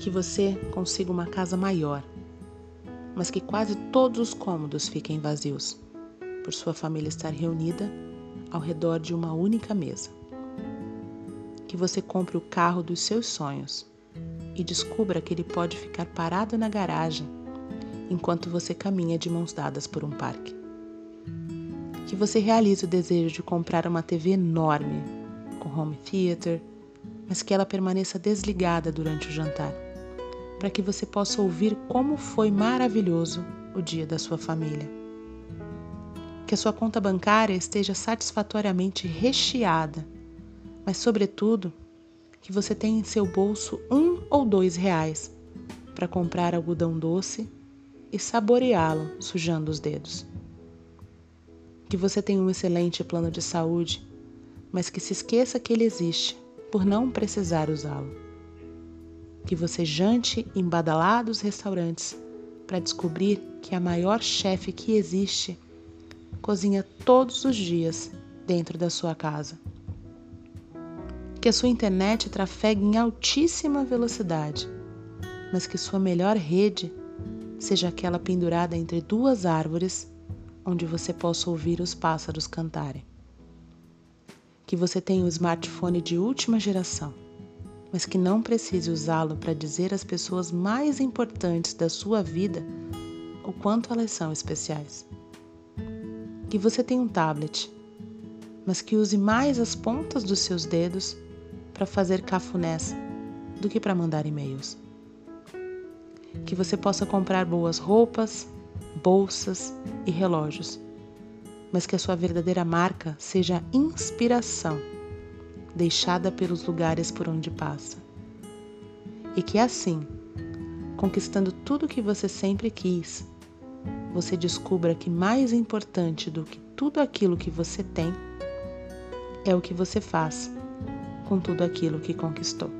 que você consiga uma casa maior, mas que quase todos os cômodos fiquem vazios, por sua família estar reunida ao redor de uma única mesa. Que você compre o carro dos seus sonhos e descubra que ele pode ficar parado na garagem enquanto você caminha de mãos dadas por um parque. Que você realize o desejo de comprar uma TV enorme, com home theater, mas que ela permaneça desligada durante o jantar, para que você possa ouvir como foi maravilhoso o dia da sua família. Que a sua conta bancária esteja satisfatoriamente recheada, mas, sobretudo, que você tenha em seu bolso um ou dois reais para comprar algodão doce e saboreá-lo sujando os dedos. Que você tenha um excelente plano de saúde, mas que se esqueça que ele existe por não precisar usá-lo. Que você jante em badalados restaurantes para descobrir que a maior chefe que existe cozinha todos os dias dentro da sua casa. Que a sua internet trafegue em altíssima velocidade, mas que sua melhor rede seja aquela pendurada entre duas árvores onde você possa ouvir os pássaros cantarem que você tenha um smartphone de última geração, mas que não precise usá-lo para dizer às pessoas mais importantes da sua vida o quanto elas são especiais. Que você tenha um tablet, mas que use mais as pontas dos seus dedos para fazer cafunés do que para mandar e-mails. Que você possa comprar boas roupas, bolsas e relógios mas que a sua verdadeira marca seja inspiração deixada pelos lugares por onde passa. E que assim, conquistando tudo o que você sempre quis, você descubra que mais importante do que tudo aquilo que você tem é o que você faz com tudo aquilo que conquistou.